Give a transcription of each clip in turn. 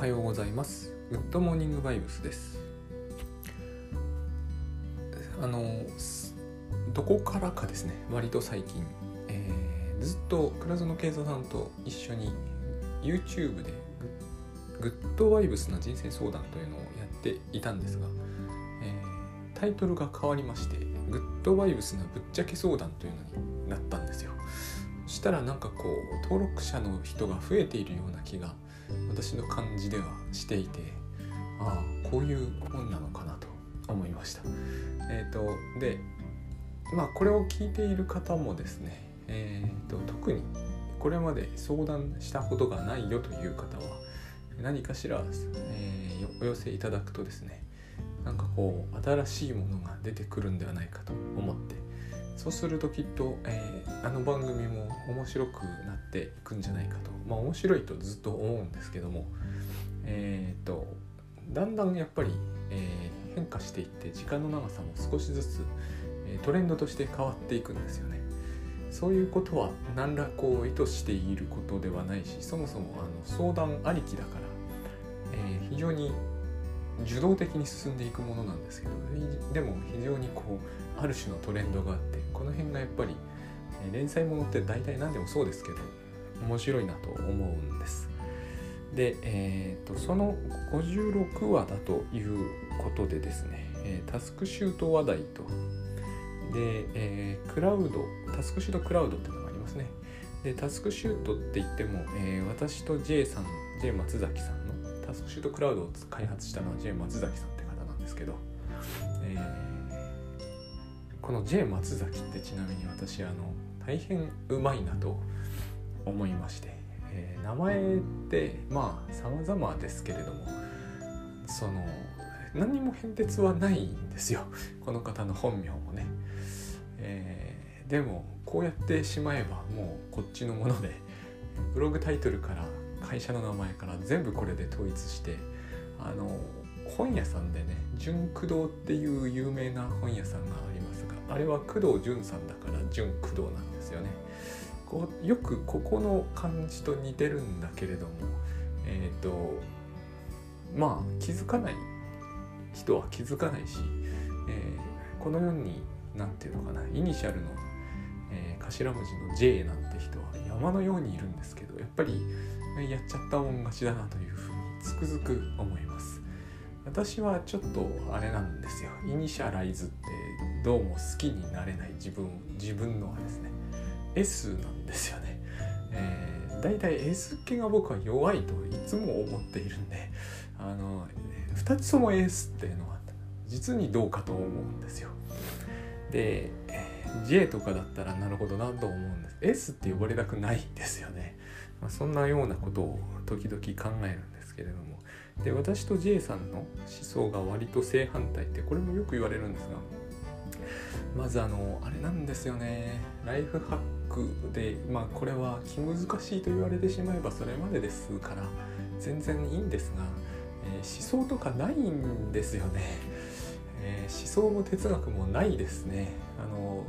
はようございます。グッドモーニングバイブスです。あのどこからかですね。割と最近、えー、ずっと倉園慶三さんと一緒に YouTube でグッドバイブスな人生相談というのをやっていたんですが、えー、タイトルが変わりましてグッドバイブスなぶっちゃけ相談というのになったんですよ。そしたらなんかこう登録者の人が増えているような気が私の感じではしていてああこういうもんなのかなと思いました。え、ー、とでまあこれを聞いている方もですね、えーと、特にこれまで相談したことがないよという方は何かしら、えー、お寄せいただくとですねなんかこう新しいものが出てくるんではないかと思ってそうするときっと、えー、あの番組も面白くなっていくんじゃないかとまあ面白いとずっと思うんですけどもえっ、とだんだんやっぱり、えー、変化していって時間の長さも少しずつ、えトレンドとして変わっていくんですよね。そういうことは何らこう意図していることではないしそもそもあの相談ありきだから、え非常に受動的に進んでいくものなんですけどでも非常にこうある種のトレンドがあってこの辺がやっぱり連載ものって大体何でもそうですけど面白いなと思うんです。で、えーと、その56話だということでですね、え、タスクシュート話題とで、えー、クラウドタスクシュートクラウドっていうのがありますねでタスクシュートって言っても、えー、私と J さん J 松崎さんタスクシュートクラウドを開発したのは J 松崎さんって方なんですけど、えー、この J 松崎ってちなみに私あの大変うまいなと思いましてえー、名前ってまあ様々ですけれどもその何にも変哲はないんですよ。この方の本名もね、えー、でもこうやってしまえばもうこっちのものでブログタイトルから会社の名前から全部これで統一してあの本屋さんでね純駆動っていう有名な本屋さんがありますがあれは工藤純さんだから純駆動なんですよね。こうよくここの感じと似てるんだけれどもえっ、ー、とまあ気づかない人は気づかないし、えー、このように何て言うのかなイニシャルの、えー、頭文字の J なんて人は山のようにいるんですけどやっぱりやっちゃったもん勝ちだなというふうにつくづく思います。私はちょっとあれなんですよ。イニシャライズってどうも好きになれない自分自分のはですね S なんですよね。えー、だいたい S 系が僕は弱いといつも思っているんであの2つとも S っていうのは実にどうかと思うんですよ。で J とかだったらなるほどなと思うんです。S って呼ばれたくないんですよね、まあ、そんなようなことを時々考えるんですけれども。で私と J さんの思想が割と正反対ってこれもよく言われるんですがまずあのあれなんですよね。ライフハックでまあこれは気難しいと言われてしまえばそれまでですから全然いいんですが、えー、思想とかないんですよね、えー、思想も哲学もないですね。あの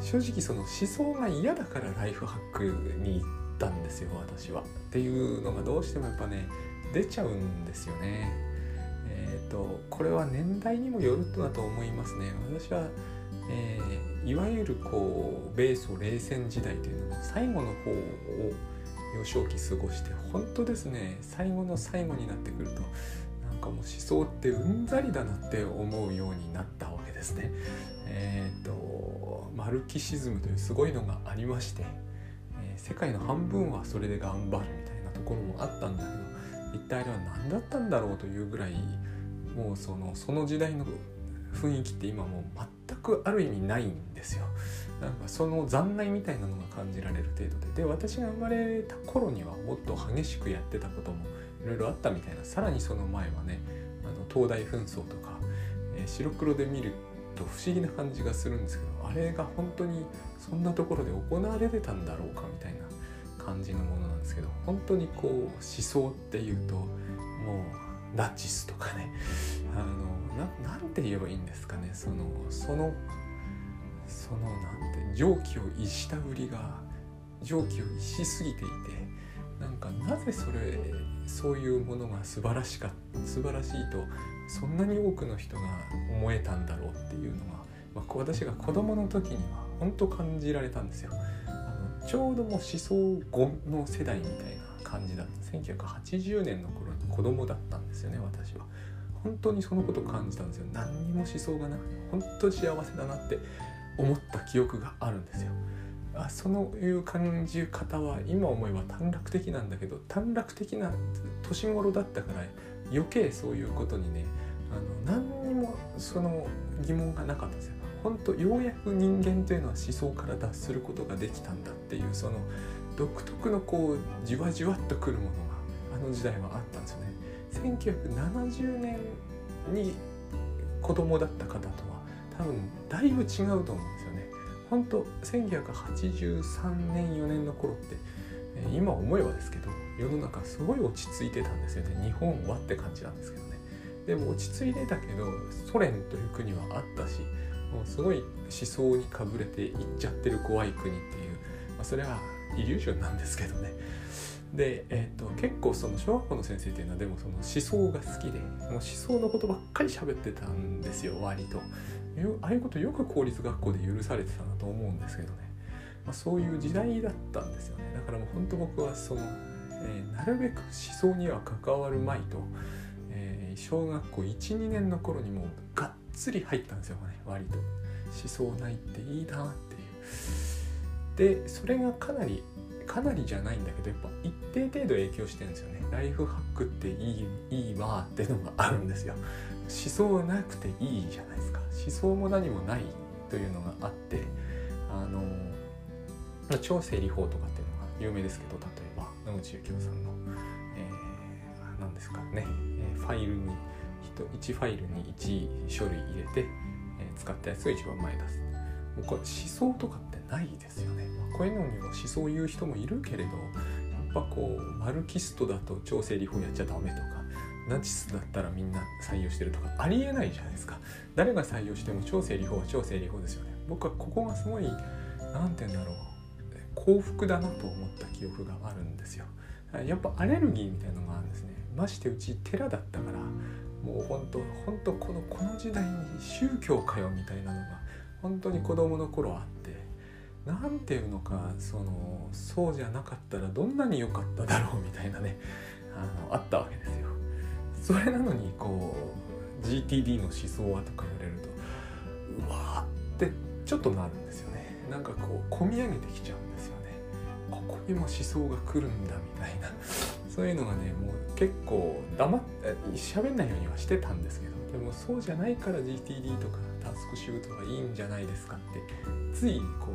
正直その思想が嫌だからライフハックにったんですよ私は。っていうのがどうしてもやっぱね出ちゃうんですよね。えっ、ー、とこれは年代にもよるとだと思いますね。私はえー、いわゆるこう米ソ冷戦時代というのも最後の方を幼少期過ごして本当ですね最後の最後になってくるとなんかもう思想ってうんざりだなって思うようになったわけですね。えっ、ー、とマルキシズムというすごいのがありまして、世界の半分はそれで頑張るみたいなところもあったんだけど一体あれは何だったんだろうというぐらいもうそのその時代の雰囲気って今もう全くある意味ないんですよ。なんかその残骸みたいなのが感じられる程度でで私が生まれた頃にはもっと激しくやってたこともいろいろあったみたいなさらにその前はねあの東大紛争とか、えー、白黒で見ると不思議な感じがするんですけどあれが本当にそんなところで行われてたんだろうかみたいな感じのものなんですけど本当にこう思想っていうともうナチスとかね。あのなて言えばいいんですかね。そのそのそのなんて蒸気を逸した売りが蒸気を逸しすぎていてなんかなぜそれそういうものが素晴らしか素晴らしいとそんなに多くの人が思えたんだろうっていうのが、まあ、私が子供の時には本当感じられたんですよ。あのちょうどもう思想後の世代みたいな感じだった1980年の頃に子供だったんですよね私は。本当にそのことを感じたんですよ何にも思想がなくて本当に幸せだなって思った記憶があるんですよ。あそのいう感じ方は今思えば短絡的なんだけど短絡的な年頃だったから余計そういうことにねあの何にもその疑問がなかったんですよ。本当ようやく人間というのは思想から脱することができたんだっていうその独特のこうじわじわっとくるものがあの時代はあったんですよね。1970年に子供だった方とは多分だいぶ違うと思うんですよね。本当1983年4年の頃って今思えばですけど世の中すごい落ち着いてたんですよね日本はって感じなんですけどねでも落ち着いてたけどソ連という国はあったしもうすごい思想にかぶれていっちゃってる怖い国っていう、まあ、それはイリュージョンなんですけどね。で、えーと、結構その小学校の先生っていうのはでもその思想が好きでもう思想のことばっかり喋ってたんですよ割と。ああいうことよく公立学校で許されてたなと思うんですけどね、まあ、そういう時代だったんですよね。だからもう本当僕はその、えー、なるべく思想には関わるまいと、えー、小学校12年の頃にもうがっつり入ったんですよね割と。思想ないっていいなっていう。でそれがかなりかなりじゃないんだけどやっぱ一定程度影響してるんですよね。ライフハックっていいいいわってのがあるんですよ。思想なくていいじゃないですか。思想も何もないというのがあってあの超整理法とかっていうのが有名ですけど例えば野口幸雄さんの、えー、何ですかね、えファイルに1ファイルに1書類入れて、え使ったやつを一番前出す。もうこれ思想とかってないですよね、まあ、こういうのには思想を言う人もいるけれどやっぱこうマルキストだと超整理法やっちゃダメとかナチスだったらみんな採用してるとかありえないじゃないですか。誰が採用しても超整理法は超整理法ですよね。僕はここがすごい何て言うんだろう。幸福だなと思った記憶があるんですよ。やっぱアレルギーみたいなのがあるんですね。ましてうち寺だったからもう本当本当このこの時代に宗教かよみたいなのが本当に子供の頃あって何ていうのかそのそうじゃなかったらどんなに良かっただろうみたいなねあのあったわけですよ。それなのにこう GTD の思想はとか言われるとうわーってちょっとなるんですよね。なんかこう込み上げてきちゃうんですよね。ここにも思想が来るんだみたいな。そういうのがねもう結構黙って喋んないようにはしてたんですけどでもそうじゃないから GTD とかタスクシュートがいいんじゃないですかってついこ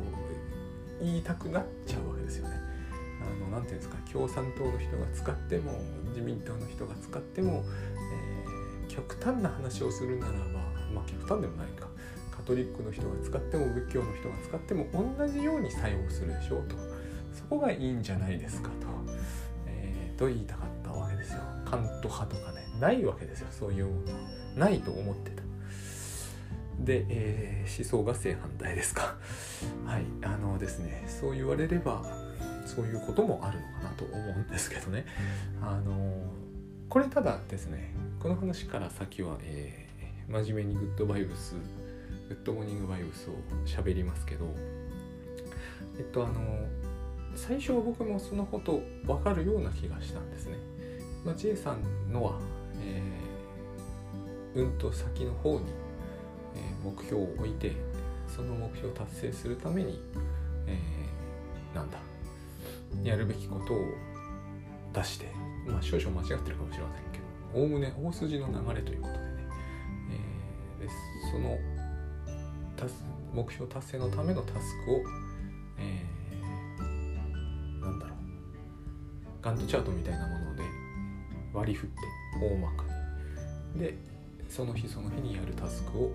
う言いたくなっちゃうわけですよね。あのなていうんですか共産党の人が使っても自民党の人が使っても、えー、極端な話をするならばまあ極端でもないか。カトリックの人が使っても仏教の人が使っても同じように作用するでしょうと。そこがいいんじゃないですかと,、と言いたかったわけですよ。カント派とかねないわけですよそういうものないと思ってた。で、えー、思想が正反対ですか。はい、あのですね、そう言われれば、そういうこともあるのかなと思うんですけどね。あのこれただですね、この話から先は、えー、真面目にグッドバイブス、グッドモーニングバイブスを喋りますけど、えっと、あの最初は僕もそのこと分かるような気がしたんですね。まあ、J さんのは、えー、うんと先の方に、えー、目標を置いてその目標を達成するために、えー、なんだやるべきことを出してまあ少々間違ってるかもしれませんけどおおむね大筋の流れということでね、えー、でその目標達成のためのタスクを、えガントチャートみたいなもので割り振って大まかに。でその日その日にやるタスクを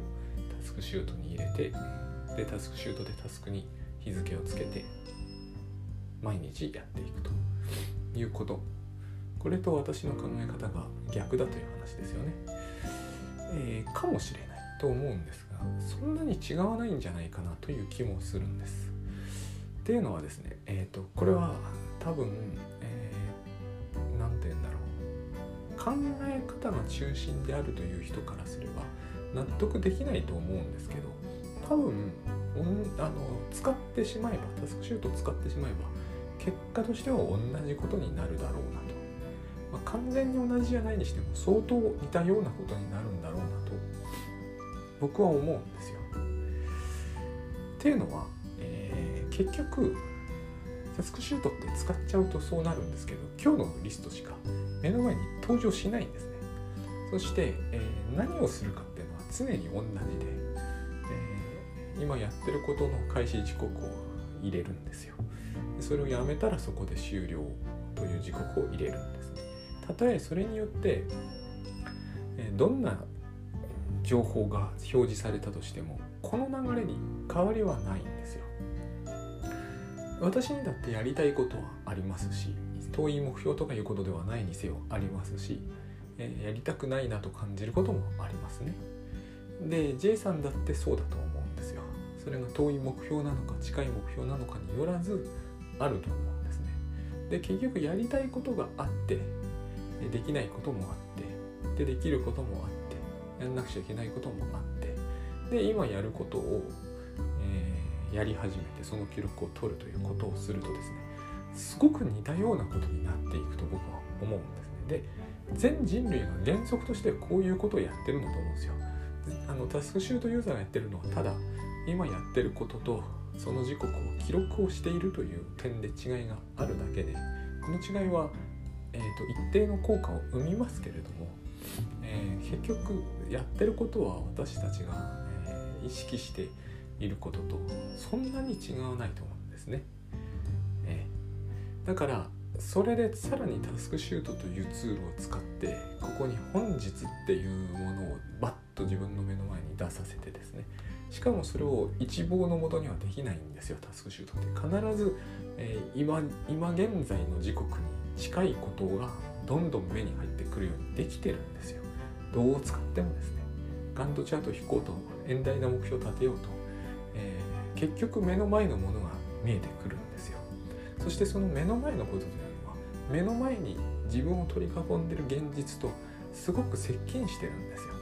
タスクシュートに入れてでタスクシュートでタスクに日付をつけて毎日やっていくということ。これと私の考え方が逆だという話ですよね、えー、かもしれないと思うんですがそんなに違わないんじゃないかなという気もするんです。っていうのはですねえっ、ー、とこれは多分、考え方が中心であるという人からすれば納得できないと思うんですけど多分あの使ってしまえばタスクシュートを使ってしまえば結果としては同じことになるだろうなと、まあ、完全に同じじゃないにしても相当似たようなことになるんだろうなと僕は思うんですよ。っていうのは、えー、結局タスクシュートって使っちゃうとそうなるんですけど今日のリストしか目の前に登場しないんですね。そして、えー、何をするかっていうのは常に同じで、えー、今やってることの開始時刻を入れるんですよ。それをやめたらそこで終了という時刻を入れるんですね。たとえそれによって、えー、どんな情報が表示されたとしてもこの流れに変わりはないんですよ。私にだってやりたいことはありますし遠い目標とかいうことではないにせよありますし、えー、やりたくないなと感じることもありますね。で J さんだってそうだと思うんですよ。それが遠い目標なのか近い目標なのかによらずあると思うんですね。で結局やりたいことがあってできないこともあってでできることもあってやんなくちゃいけないこともあってで今やることを、えー、やり始めてその記録を取るということをするとですねすごく似たようなことになっていくと僕は思うんですね。で全人類が原則としてこういうことをやってるんだと思うんですよ。あのタスクシュートユーザーがやってるのはただ今やってることとその時刻を記録をしているという点で違いがあるだけでこの違いは、えーと、一定の効果を生みますけれども、えー、結局やってることは私たちが、えー、意識していることとそんなに違わないと思うんですね。だからそれでさらにタスクシュートというツールを使ってここに本日っていうものをバッと自分の目の前に出させてですね。しかもそれを一望のもとにはできないんですよタスクシュートって。必ず、えー、今今現在の時刻に近いことがどんどん目に入ってくるようにできてるんですよ。どう使ってもですね。ガントチャート引こうと遠大な目標を立てようと、えー、結局目の前のものが見えてくる。そしてその目の前のことというのは目の前に自分を取り囲んでる現実とすごく接近してるんですよ、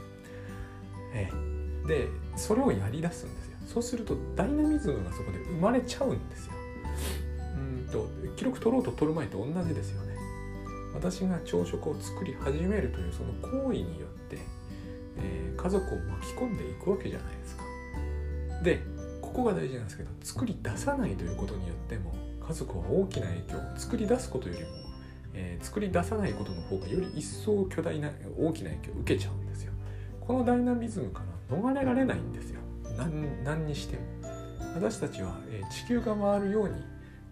えーでそれをやりだすんですよ。そうするとダイナミズムがそこで生まれちゃうんですよ。うんと記録取ろうと取る前と同じですよね。私が朝食を作り始めるというその行為によって、えー、家族を巻き込んでいくわけじゃないですか。でここが大事なんですけど作り出さないということによっても家族は大きな影響を作り出すことよりも、えー、作り出さないことの方がより一層巨大な大きな影響を受けちゃうんですよ。このダイナミズムから逃れられないんですよ。何何にしても。私たちは、えー、地球が回るように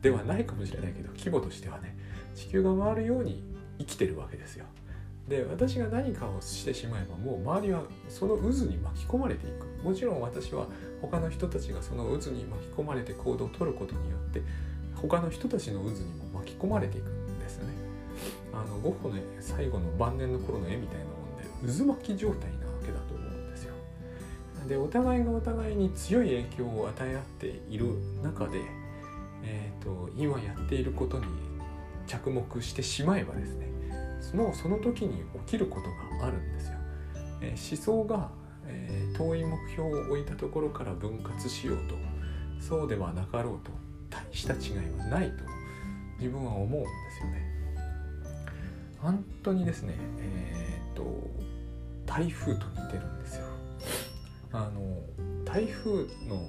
ではないかもしれないけど規模としてはね。地球が回るように生きてるわけですよ。で私が何かをしてしまえばもう周りはその渦に巻き込まれていく。もちろん私は他の人たちがその渦に巻き込まれて行動をとることによって他の人たちの渦にも巻き込まれていくんですねあのゴッホの最後の晩年の頃の絵みたいなもんで渦巻き状態なわけだと思うんですよ。でお互いがお互いに強い影響を与え合っている中で、えーと、今やっていることに着目してしまえばですねもうその時に起きることがあるんですよ。えー、思想が、えー、遠い目標を置いたところから分割しようとそうではなかろうと大した違いはないと自分は思うんですよね。本当にですね、えーと台風と似てるんですよ。あの台風の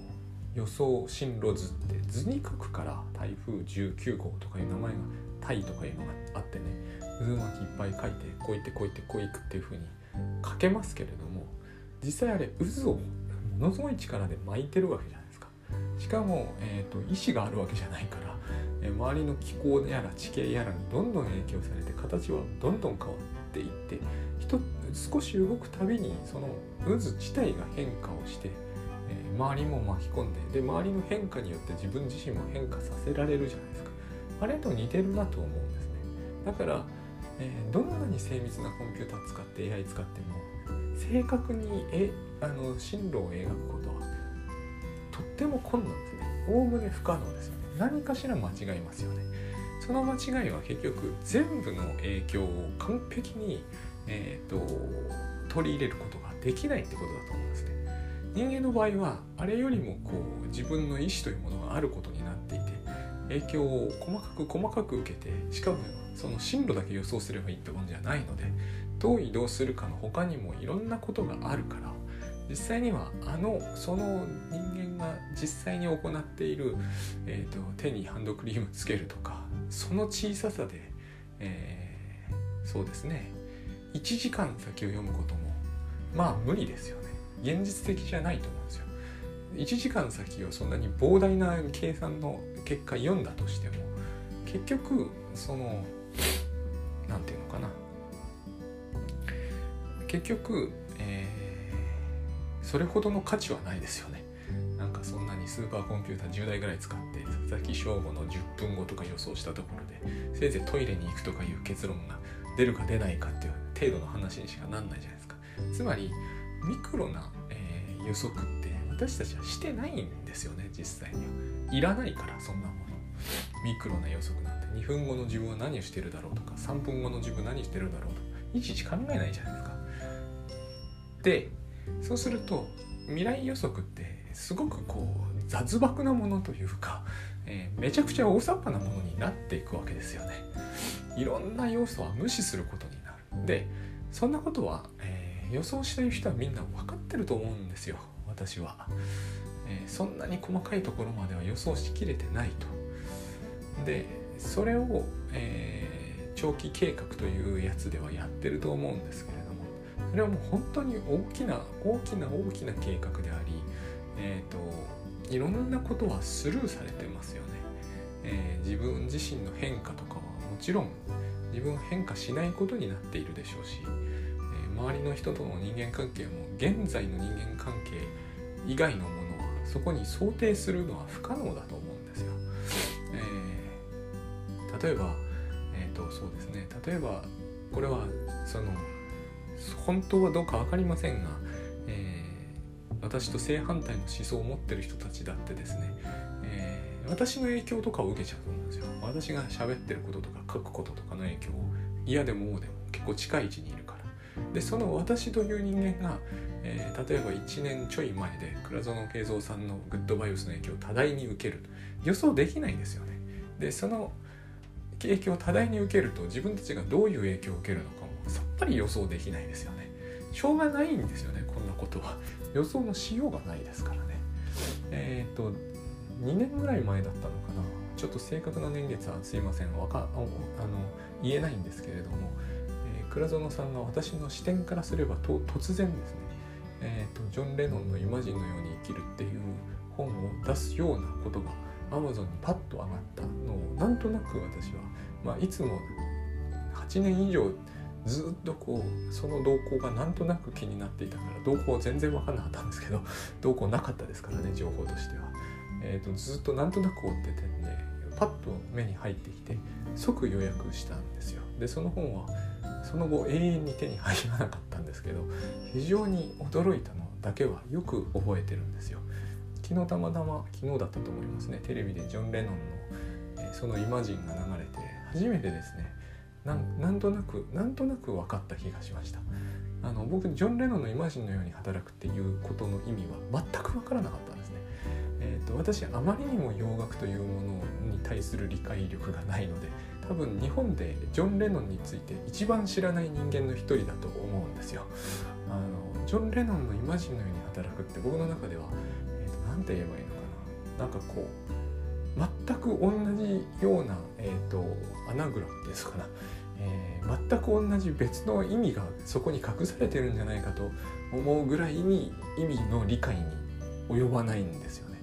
予想進路図って図に書くから台風19号とかいう名前が「タイ」とかいうのがあってね渦巻きいっぱい書いてこういってこういってこういくっていう風に書けますけれども実際あれ渦をものすごい力で巻いてるわけじゃないですかしかも、えーと、意志があるわけじゃないから、えー、周りの気候やら地形やらにどんどん影響されて形はどんどん変わっていって少し動くたびにその渦自体が変化をして、えー、周りも巻き込んでで周りの変化によって自分自身も変化させられるじゃないですか。あれと似てるなと思うんですね。だから、えー、どんなに精密なコンピューター使って AI 使っても正確にえあの進路を描くことはとっても困難ですね。おおむね不可能ですよね。何かしら間違いますよね。その間違いは結局全部の影響を完璧にえーと、取り入れることができないってことだと思うんですね。人間の場合はあれよりもこう自分の意思というものがあることになっていて影響を細かく細かく受けてしかもその進路だけ予想すればいいってもんじゃないのでどう移動するかの他にもいろんなことがあるから実際にはあのその人間が実際に行っている、えーと、手にハンドクリームつけるとかその小ささで、えー、そうですね。1時間先を読むこともまあ無理ですよね。現実的じゃないと思うんですよ。1時間先をそんなに膨大な計算の結果読んだとしても結局その何て言うのかな。結局、それほどの価値はないですよね。なんかそんなにスーパーコンピューター10台ぐらい使って佐々木翔吾の10分後とか予想したところでせいぜいトイレに行くとかいう結論が出るか出ないかっていう程度の話にしかなんないじゃないですか。つまりミクロな、えー、予測って私たちはしてないんですよね実際には。いらないからそんなもの。ミクロな予測なんて。2分後の自分は何をしてるだろうとか3分後の自分何してるだろうとかいちいち考えないじゃないですか。でそうすると未来予測ってすごくこう雑漠なものというか、えー、めちゃくちゃ大雑把なものになっていくわけですよね。いろんな要素は無視することになる。でそんなことは、えー、予想している人はみんな分かってると思うんですよ。私は、えー、そんなに細かいところまでは予想しきれてないと。でそれを、えー、長期計画というやつではやってると思うんですけそれはもう本当に大きな大きな大きな計画であり、えーと、いろんなことはスルーされてますよね、えー、自分自身の変化とかはもちろん自分変化しないことになっているでしょうし、えー、周りの人との人間関係も現在の人間関係以外のものはそこに想定するのは不可能だと思うんですよ。えー、例えば、えーと、そうですね例えばこれはその本当はどうか分かりませんが、えー、私と正反対の思想を持ってる人たちだってですね、えー、私の影響とかを受けちゃうと思うんですよ。私が喋ってることとか書くこととかの影響を嫌でもでも結構近い位置にいるから。でその私という人間が、えー、例えば1年ちょい前で倉園慶三さんのグッドバイオスの影響を多大に受ける予想できないんですよね。でその影響を多大に受けると自分たちがどういう影響を受けるのかさっぱり予想できないですよね。しょうがないんですよねこんなことは。予想のしようがないですからね。えっ、と2年ぐらい前だったのかなちょっと正確な年月はすいませんわかあの言えないんですけれども、えー、倉園さんが私の視点からすればと突然ですね、えーと、ジョン・レノンの「イマジンのように生きる」っていう本を出すようなことが Amazon にパッと上がったのをなんとなく私は、まあ、いつも8年以上ずっとこうその動向がなんとなく気になっていたから動向全然分かんなかったんですけど 動向なかったですからね情報としては。えーと、ずっとなんとなく追っててんでパッと目に入ってきて即予約したんですよ。でその本はその後永遠に手に入らなかったんですけど非常に驚いたのだけはよく覚えてるんですよ。昨日たまたま昨日だったと思いますね。テレビでジョン・レノンの、えー、そのイマジンが流れて初めてですねなんとなくなんとなく分かった気がしました。あの僕ジョン・レノンのイマジンのように働くっていうことの意味は全く分からなかったんですね。えーと、私あまりにも洋楽というものに対する理解力がないので多分日本でジョン・レノンについて一番知らない人間の一人だと思うんですよ。あのジョン・レノンのイマジンのように働くって僕の中では何、えーと、なんて言えばいいのかな。なんかこう全く同じような、えーと、アナグラムですかな、えー、全く同じ別の意味がそこに隠されてるんじゃないかと思うぐらいに意味の理解に及ばないんですよね。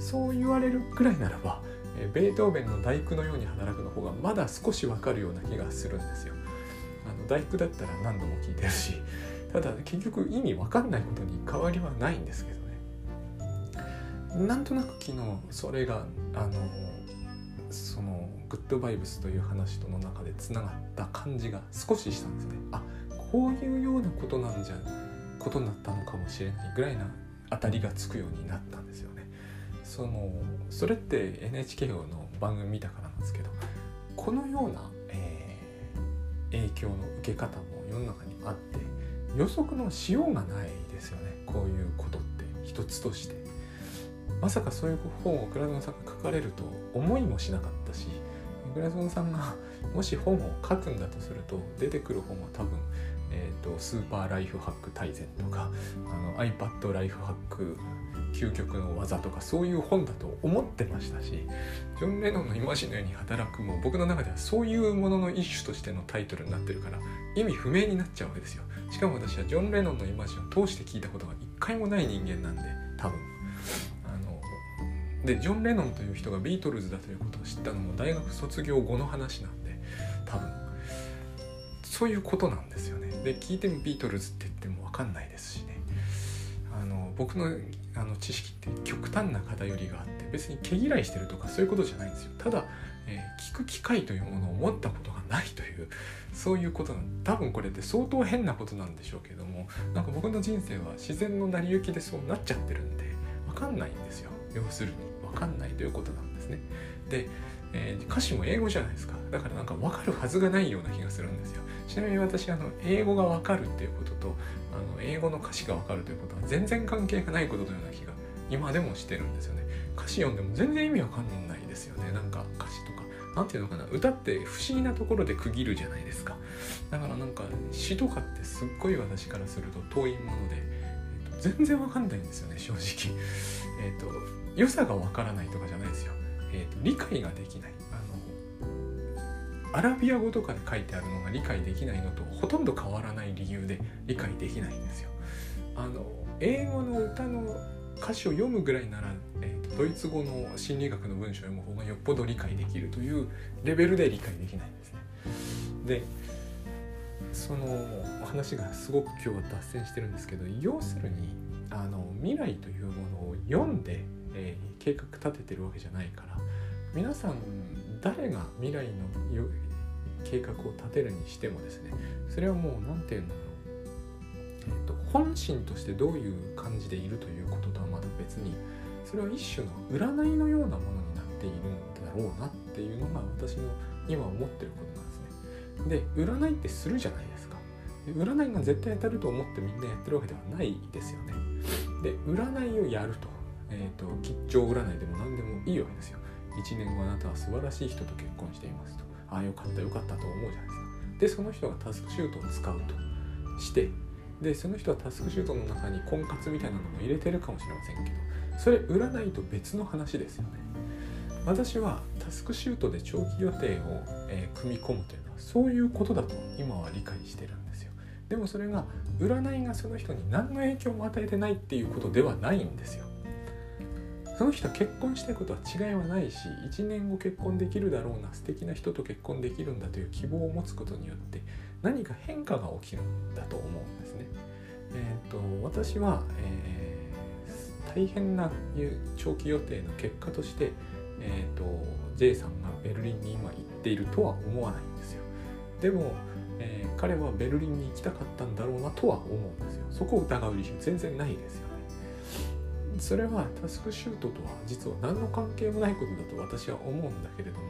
そう言われるくらいならば、えベートーベンの大工のように働くの方がまだ少しわかるような気がするんですよ。あの大工だったら何度も聞いてるしただ結局意味わかんないことに変わりはないんですけど。なんとなく昨日それがあのそのグッドバイブスという話との中でつながった感じが少ししたんですね。あこういうようなことなんじゃことになったのかもしれないぐらいな当たりがつくようになったんですよね。そのそれって NHK の番組見たからなんですけどこのような、えー、影響の受け方も世の中にあって予測のしようがないですよねこういうことって一つとしてまさかそういう本を倉園さんが書かれると思いもしなかったし倉園さんが もし本を書くんだとすると出てくる本は多分、えーと、スーパーライフハック大全とかあの iPad ライフハック究極の技とかそういう本だと思ってましたしジョン・レノンの「イマジンのように働く」も僕の中ではそういうものの一種としてのタイトルになってるから意味不明になっちゃうわけですよ。しかも私はジョン・レノンのイマジンを通して聞いたことが一回もない人間なんで多分。でジョン・レノンという人がビートルズだということを知ったのも大学卒業後の話なんで多分。そういうことなんですよね。で聞いてもビートルズって言っても分かんないですしね。あの僕のあの知識って極端な偏りがあって別に毛嫌いしてるとかそういうことじゃないんですよ。ただ、えー、聞く機会というものを持ったことがないというそういうことなん多分これって相当変なことなんでしょうけどもなんか僕の人生は自然の成り行きでそうなっちゃってるんで分かんないんですよ。要するに。かんないということなんですね。で、えー、歌詞も英語じゃないですか。だからなんか分かるはずがないような気がするんですよ。ちなみに私あの英語が分かるっていうこととあの英語の歌詞が分かるということは全然関係がないことのような気が今でもしてるんですよね。歌詞読んでも全然意味わかんないですよね。なんか歌詞とか。何て言うのかな。歌って不思議なところで区切るじゃないですか。だからなんか詩とかってすっごい私からすると遠いもので、えー、と全然わかんないんですよね正直。えっ、ー、と良さがわからないとかじゃないですよ、えーと、理解ができない。あのアラビア語とかで書いてあるのが理解できないのとほとんど変わらない理由で理解できないんですよ。あの英語の歌の歌詞を読むぐらいなら、えーと、ドイツ語の心理学の文章を読む方がよっぽど理解できるというレベルで理解できないんですね。でその話がすごく今日は脱線してるんですけど要するにあの未来というものを読んで、えー、計画立ててるわけじゃないから皆さん誰が未来の計画を立てるにしてもですねそれはもう何て言うんだろうえーと、本心としてどういう感じでいるということとはまた別にそれは一種の占いのようなものになっているんだろうなっていうのが私の今思ってることなんですね。で占いってするじゃないですか。占いが絶対当たると思ってみんなやってるわけではないですよね。で占いをやると,、えーと、吉兆占いでも何でもいいわけですよ。1年後あなたは素晴らしい人と結婚していますと。ああよかったよかったと思うじゃないですか。でその人がタスクシュートを使うとしてでその人はタスクシュートの中に婚活みたいなのも入れてるかもしれませんけどそれ占いと別の話ですよね私はタスクシュートで長期予定を、えー、組み込むというのはそういうことだと今は理解してるんですよでもそれが占いがその人に何の影響も与えてないっていうことではないんですよその人結婚したいことは違いはないし1年後結婚できるだろうな素敵な人と結婚できるんだという希望を持つことによって何か変化が起きるんだと思うんですね。えーと、私は、えー、大変な長期予定の結果として、えーと、J さんがベルリンに今行っているとは思わないんですよ。でも、えー、彼はベルリンに行きたかったんだろうなとは思うんですよ。そこを疑う理由全然ないですよ。それはタスクシュートとは実は何の関係もないことだと私は思うんだけれども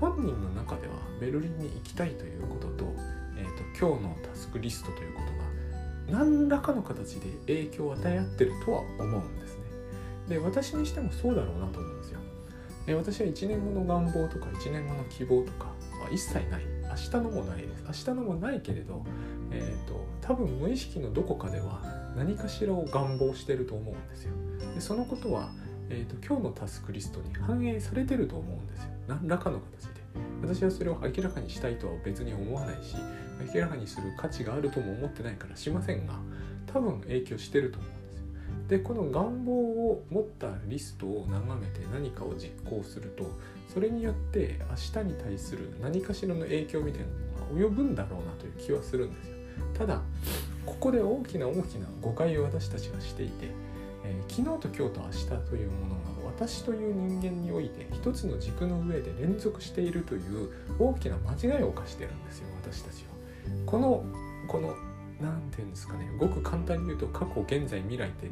本人の中ではベルリンに行きたいということと,、えーと、今日のタスクリストということが何らかの形で影響を与え合ってるとは思うんですね。で私にしてもそうだろうなと思うんですよ。で私は1年後の願望とか1年後の希望とかは一切ない明日のもないです明日のもないけれど、えーと多分無意識のどこかでは何かしらを願望してると思うんですよ。でそのことは、えーと、今日のタスクリストに反映されてると思うんですよ。何らかの形で。私はそれを明らかにしたいとは別に思わないし明らかにする価値があるとも思ってないからしませんが多分影響してると思うんですよ。でこの願望を持ったリストを眺めて何かを実行するとそれによって明日に対する何かしらの影響みたいなのが及ぶんだろうなという気はするんですよ。ただここで大きな大きな誤解を私たちがしていて、えー、昨日と今日と明日というものが私という人間において一つの軸の上で連続しているという大きな間違いを犯してるんですよ私たちは。このこの何て言うんですかねごく簡単に言うと過去現在未来って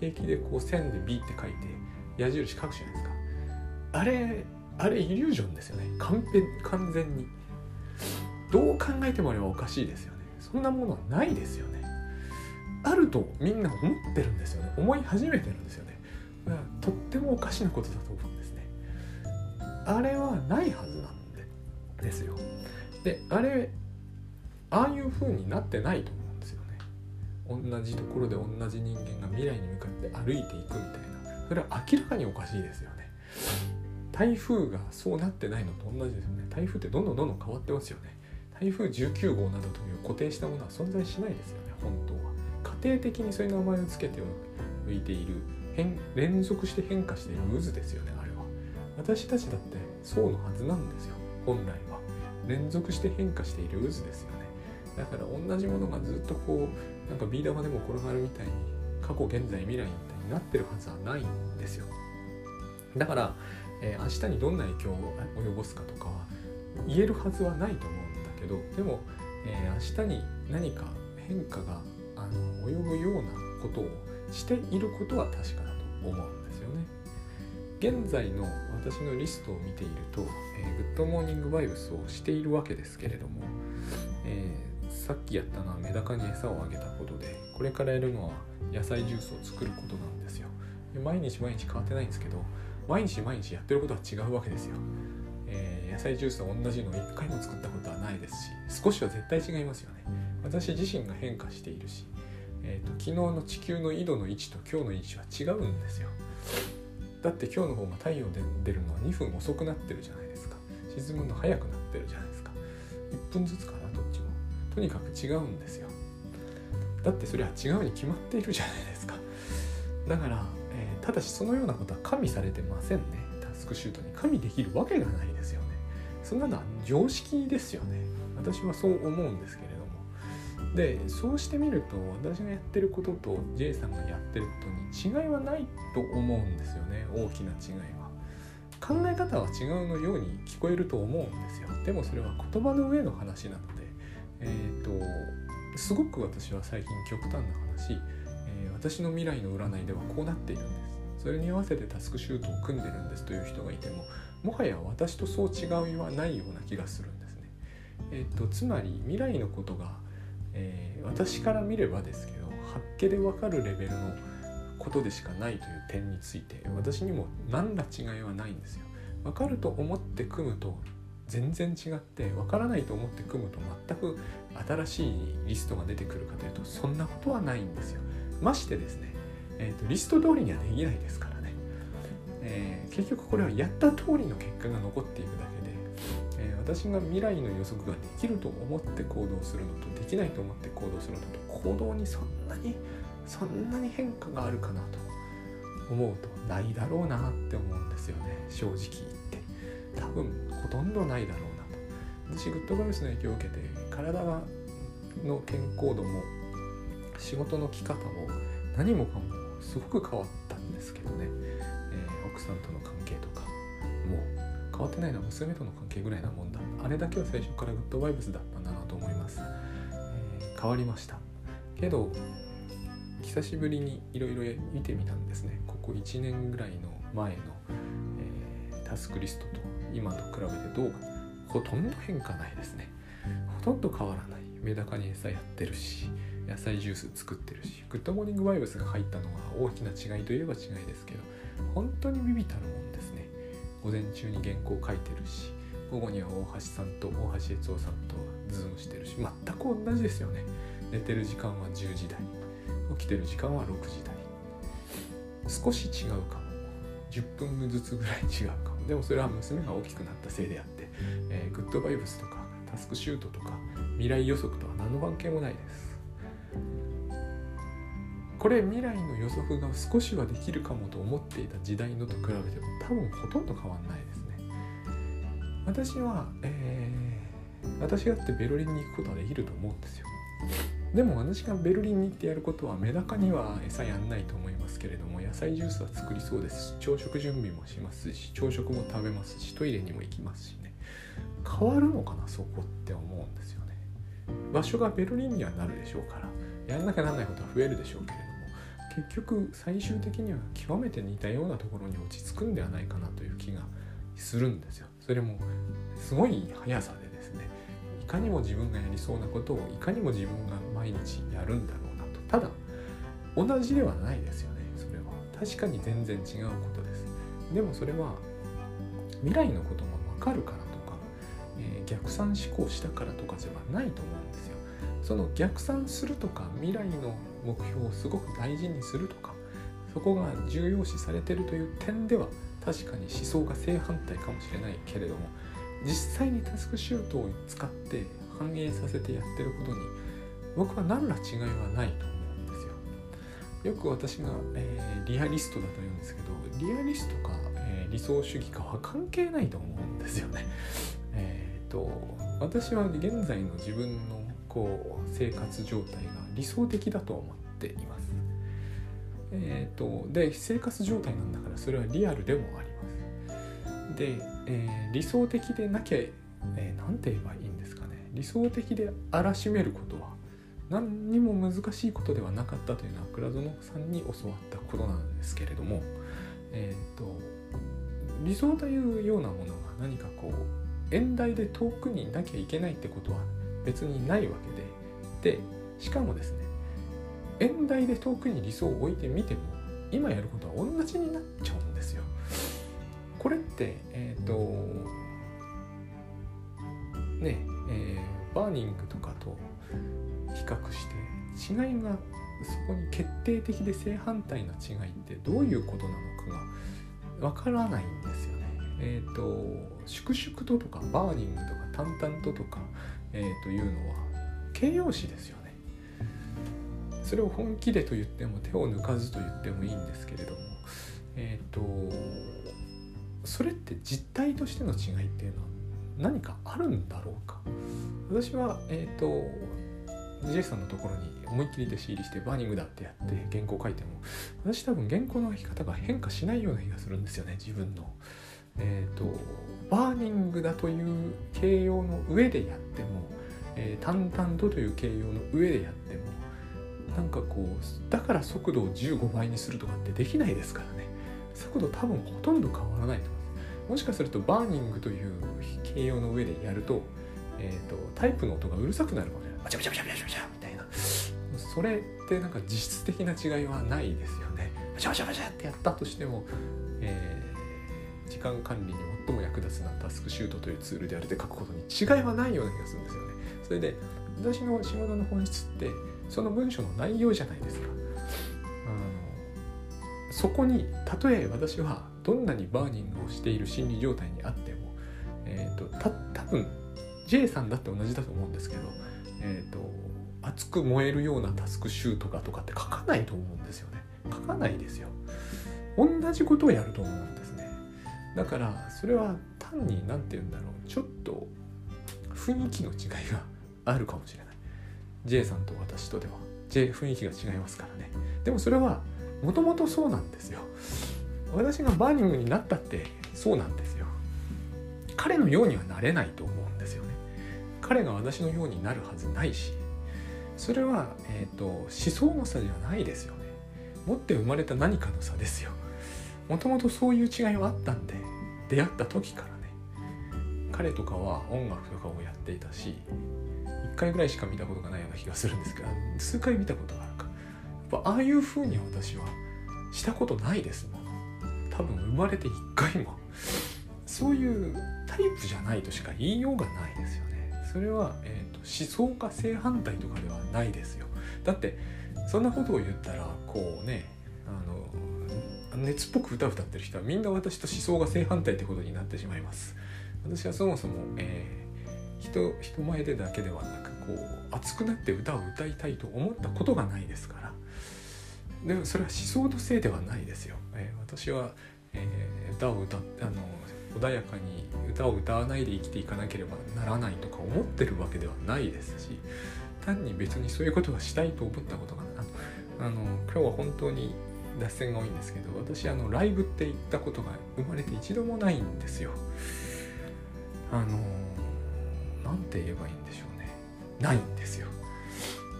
平気でこう線で B って書いて矢印書くじゃないですか。あれあれイリュージョンですよね完璧完全に。どう考えてもあれはおかしいですよねそんなものはないですよねあるとみんな思ってるんですよね。思い始めてるんですよね。とってもおかしなことだと思うんですね。あれはないはずなんでですよ。であれああいう風になってないと思うんですよね。同じところで同じ人間が未来に向かって歩いていくみたいな。それは明らかにおかしいですよね。台風がそうなってないのと同じですよね。台風ってどんどんどんどん変わってますよね。台風19号などという固定したものは存在しないですよね。本当は。家庭的にそういう名前を付けておいている変連続して変化している渦ですよねあれは。私たちだってそうのはずなんですよ本来は。連続して変化している渦ですよね。だから同じものがずっとこうなんかビー玉でも転がるみたいに過去現在未来みたいになってるはずはないんですよ。だから、えー、明日にどんな影響を及ぼすかとかは言えるはずはないと思うんだけどでも、えー、明日に何か変化があの及ぶようなことをしていることは確かだと思うんですよね。現在の私のリストを見ていると、えー、グッドモーニングバイブスをしているわけですけれども、えー、さっきやったのはメダカに餌をあげたことでこれからやるのは野菜ジュースを作ることなんですよ。で毎日毎日変わってないんですけど毎日毎日やってることは違うわけですよ、えー、野菜ジュースは同じのを1回も作ったことはないですし少しは絶対違いますよね。私自身が変化しているしえーと、昨日の地球の緯度の位置と今日の位置は違うんですよ。だって今日の方が太陽で出るのは2分遅くなってるじゃないですか。沈むの早くなってるじゃないですか。1分ずつかなどっちも。とにかく違うんですよ。だってそれは違うに決まっているじゃないですか。だから、えー、ただしそのようなことは加味されてませんね。タスクシュートに。加味できるわけがないですよね。そんなのは常識ですよね。私はそう思うんですけでそうしてみると私がやってることと J さんがやってることに違いはないと思うんですよね大きな違いは。考え方は違うのように聞こえると思うんですよ。でもそれは言葉の上の話なので、えーと、すごく私は最近極端な話、えー、私の未来の占いではこうなっているんです。それに合わせてタスクシュートを組んでるんですという人がいてももはや私とそう違いはないような気がするんですね。えーとつまり未来のことがえー、私から見ればですけど発見で分かるレベルのことでしかないという点について私にも何ら違いはないんですよ。分かると思って組むと全然違って分からないと思って組むと全く新しいリストが出てくるかというとそんなことはないんですよ。ましてですね、えーと、リスト通りにはできないですからね、えー、結局これはやった通りの結果が残っていくだけ、私が未来の予測ができると思って行動するのとできないと思って行動するのと行動にそんなにそんなに変化があるかなと思うとないだろうなって思うんですよね正直言って。多分ほとんどないだろうなと。私グッドバイスの影響を受けて体がの健康度も仕事の着方も何もかもすごく変わったんですけどね、えー、奥さんとの関係変わってないのは娘との関係ぐらいなもんだ。あれだけは最初からグッドバイブスだったんだなと思います、えー、変わりました。けど久しぶりにいろいろ見てみたんですね。ここ1年ぐらいの前の、えー、タスクリストと今と比べてどうか。ほとんど変化ないですね。ほとんど変わらない。メダカに餌やってるし野菜ジュース作ってるしグッドモーニングバイブスが入ったのは大きな違いといえば違いですけど本当に微々たるもんですね午前中に原稿書いてるし午後には大橋さんと大橋悦夫さんとズームしてるし全く同じですよね。寝てる時間は10時台。起きてる時間は6時台。少し違うかも。10分ずつぐらい違うかも。でもそれは娘が大きくなったせいであって、えー、グッドバイブスとかタスクシュートとか未来予測とは何の関係もないです。これ未来の予測が少しはできるかもと思っていた時代のと比べても多分ほとんど変わんないですね。私は、えー、私だってベルリンに行くことはできると思うんですよ。でも私がベルリンに行ってやることはメダカには餌やんないと思いますけれども野菜ジュースは作りそうですし朝食準備もしますし朝食も食べますしトイレにも行きますしね。変わるのかなそこって思うんですよね。場所がベルリンにはなるでしょうからやんなきゃなんないことは増えるでしょうけれど結局最終的には極めて似たようなところに落ち着くんではないかなという気がするんですよ。それもすごい速さでですねいかにも自分がやりそうなことをいかにも自分が毎日やるんだろうなと。ただ同じではないですよねそれは。確かに全然違うことです。でもそれは未来のことも分かるからとか、えー、逆算思考したからとかではないと思うんですよ。その逆算するとか未来の目標をすごく大事にするとかそこが重要視されてるという点では確かに思想が正反対かもしれないけれども実際にタスクシュートを使って反映させてやってることに僕は何ら違いはないと思うんですよ。よく私が、えー、リアリストだと言うんですけどリアリストか、えー、理想主義かは関係ないと思うんですよね。えっ、と私は現在の自分のこう生活状態が理想的だと思っています。えーと、で生活状態なんだからそれはリアルでもあります。で、えー、理想的でなきゃ何、えー、て言えばいいんですかね理想的であらしめることは何にも難しいことではなかったというのは倉園さんに教わったことなんですけれども、えーと、理想というようなものが何かこう遠大で遠くにいなきゃいけないってことは別にないわけででしかもですね遠大で遠くに理想を置いてみても今やることは同じになっちゃうんですよ。これってえっ、ー、とねえー、 burning とかと比較して違いがそこに決定的で正反対な違いってどういうことなのかがわからないんですよね。えっ、ー、と粛々ととかバーニングとか淡々ととか、えー、というのは形容詞ですよね。それを本気でと言っても手を抜かずと言ってもいいんですけれどもえっ、ー、とそれって実態としての違いっていうのは何かあるんだろうか？私はえっ、ー、と J さんのところに思いっきり弟子入りして burning だってやって原稿書いても私多分原稿の書き方が変化しないような気がするんですよね自分の。えっ、ー、と burning だという形容の上でやっても、えー、淡々とという形容の上でやってもなんかこうだから速度を15倍にするとかってできないですからね。速度多分ほとんど変わらないと思います。もしかすると burning という形容の上でやると,、えーと、タイプの音がうるさくなるかもしれない。バチャバチャバチャバチャバチャみたいな。それってなんか実質的な違いはないですよね。バチャバチャバチャってやったとしても、えー、時間管理に最も役立つなタスクシュートというツールであるで書くことに違いはないような気がするんですよね。それで私の仕事の本質ってその文章の内容じゃないですか。あのそこにたとえ私はどんなにバーニングをしている心理状態にあっても、えーと、た多分 J さんだって同じだと思うんですけど、えーと、熱く燃えるようなタスクシュートかとかって書かないと思うんですよね。書かないですよ。同じことをやると思うんですね。だからそれは単に何て言うんだろうちょっと雰囲気の違いがあるかもしれない。J さんと私とでは。J 雰囲気が違いますからね。でもそれはもともとそうなんですよ。私がバーニングになったってそうなんですよ。彼のようにはなれないと思うんですよね。彼が私のようになるはずないし。それは、えーと、思想の差じゃないですよね。持って生まれた何かの差ですよ。もともとそういう違いはあったんで出会った時から。彼とかは音楽とかをやっていたし1回ぐらいしか見たことがないような気がするんですけど数回見たことがあるか。やっぱああいう風に私はしたことないですもん。多分生まれて1回も。そういうタイプじゃないとしか言いようがないですよね。それは、えーと、思想が正反対とかではないですよ。だってそんなことを言ったらこうねあの熱っぽく歌歌ってる人はみんな私と思想が正反対ってことになってしまいます。私はそもそも、えー人人前でだけではなくこう熱くなって歌を歌いたいと思ったことがないですからでもそれは思想のせいではないですよ、えー、私は、えー、歌を歌あの穏やかに歌を歌わないで生きていかなければならないとか思ってるわけではないですし単に別にそういうことがしたいと思ったことがあの今日は本当に脱線が多いんですけど私あのライブって行ったことが生まれて一度もないんですよ。あの何て言えばいいんでしょうね。ないんですよ。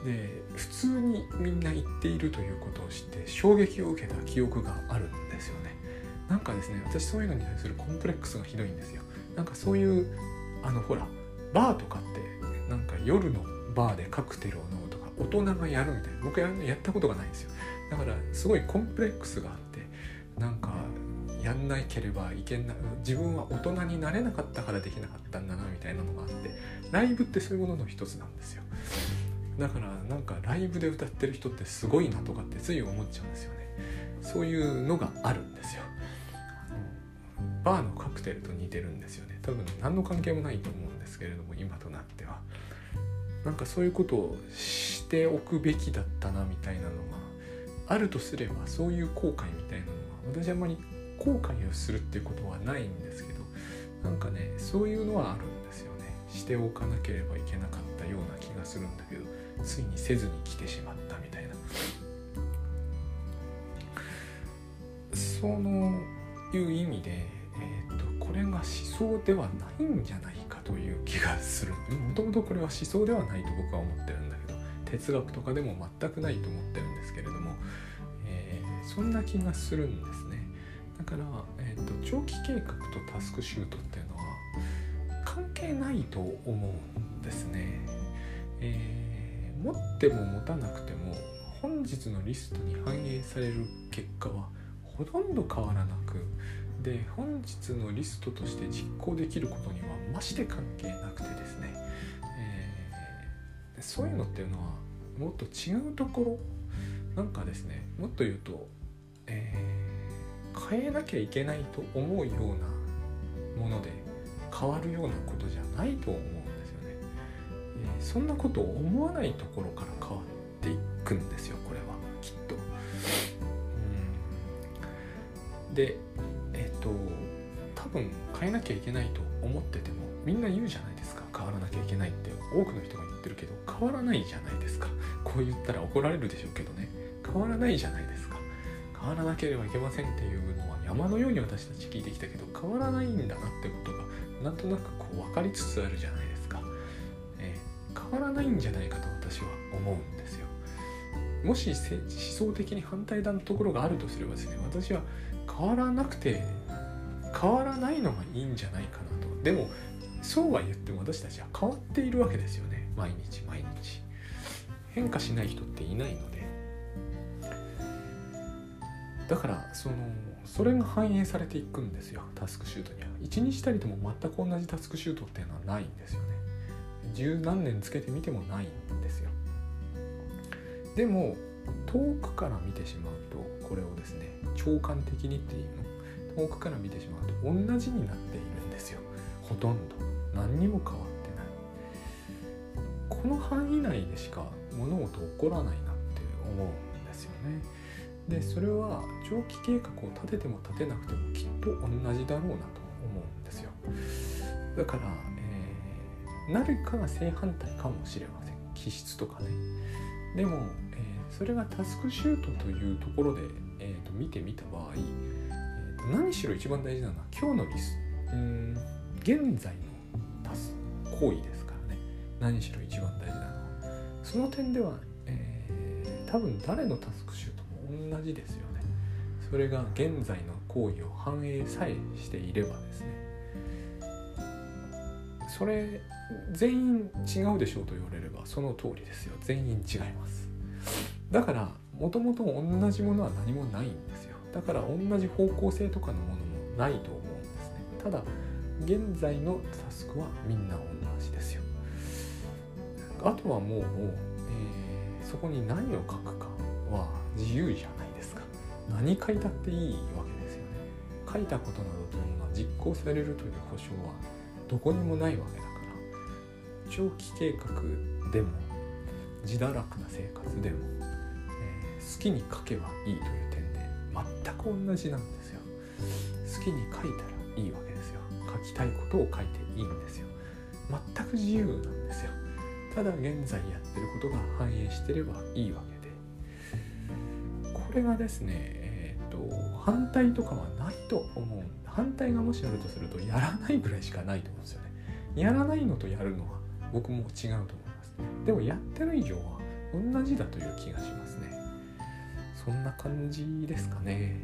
で普通にみんな言っているということを知って衝撃を受けた記憶があるんですよね。なんかですね私そういうのに対するコンプレックスがひどいんですよ。なんかそういうあのほらバーとかってなんか夜のバーでカクテルを飲むとか大人がやるみたいな僕ややったことがないんですよ。だからすごいコンプレックスがあってなんかやんなければいけない自分は大人になれなかったからできなかったんだなみたいなのがあってライブってそういうものの一つなんですよ。だからなんかライブで歌ってる人ってすごいなとかってつい思っちゃうんですよね。そういうのがあるんですよ。バーのカクテルと似てるんですよね。多分何の関係もないと思うんですけれども今となっては。なんかそういうことをしておくべきだったなみたいなのがあるとすればそういう後悔みたいなのが私あんまり後悔をするっていうことはないんですけどなんかねそういうのはあるんですよね。しておかなければいけなかったような気がするんだけどついにせずに来てしまったみたいな。そのいう意味で、えーと、これが思想ではないんじゃないかという気がする。もともとこれは思想ではないと僕は思ってるんだけど哲学とかでも全くないと思ってるんですけれども、えー、そんな気がするんですから、えーと、長期計画とタスクシュートっていうのは関係ないと思うんですね、えー、持っても持たなくても本日のリストに反映される結果はほとんど変わらなくで本日のリストとして実行できることにはまして関係なくてですね、えー、そういうのっていうのはもっと違うところなんかですね。もっと言うと、え、変えなきゃいけないと思うようなもので変わるようなことじゃないと思うんですよね、えー、そんなことを思わないところから変わっていくんですよこれは。きっと。でえっ、ー、と多分変えなきゃいけないと思っててもみんな言うじゃないですか。変わらなきゃいけないって。多くの人が言ってるけど変わらないじゃないですか。こう言ったら怒られるでしょうけどね。変わらないじゃないですか。変わらなければいけませんっていうのは山のように私たち聞いてきたけど変わらないんだなってことがなんとなくこう分かりつつあるじゃないですか、えー、変わらないんじゃないかと私は思うんですよ。もし思想的に反対だのところがあるとすればですね私は変わらなくて変わらないのがいいんじゃないかなと。でもそうは言っても私たちは変わっているわけですよね。毎日毎日。変化しない人っていないので。だからそのそれが反映されていくんですよタスクシュートには。1日たりとも全く同じタスクシュートっていうのはないんですよね。十何年つけてみてもないんですよ。でも遠くから見てしまうとこれをですね長官的にっていうの遠くから見てしまうと同じになっているんですよ。ほとんど。何にも変わってない。この範囲内でしか物事起こらないなって思うんですよね。でそれは長期計画を立てても立てなくてもきっと同じだろうなと思うんですよ。だから、えー、何かが正反対かもしれません。気質とかね。でも、えー、それがタスクシュートというところでえーと、見てみた場合、えーと、何しろ一番大事なのは今日のリスうん現在のタス行為ですからね。何しろ一番大事なのは。その点では、えー、多分誰のタスクシュート同じですよね。それが現在の行為を反映さえしていればですね。それ全員違うでしょうと言われればその通りですよ。全員違います。だからもともと同じものは何もないんですよ。だから同じ方向性とかのものもないと思うんですね。ただ現在のタスクはみんな同じですよ。あとはもう、えー、そこに何を書くかは自由じゃないですか。何書いたっていいわけですよね。書いたことなどというのは実行されるという保証はどこにもないわけだから。長期計画でも自堕落な生活でも好きに書けばいいという点で全く同じなんですよ。好きに書いたらいいわけですよ。書きたいことを書いていいんですよ。全く自由なんですよ。ただ現在やってることが反映してればいいわけれがですねえっ、ー、と反対とかはないと思う反対がもしあるとするとやらないぐらいしかないと思うんですよね。やらないのとやるのは僕も違うと思いますでもやってる以上は同じだという気がしますね。そんな感じですかね。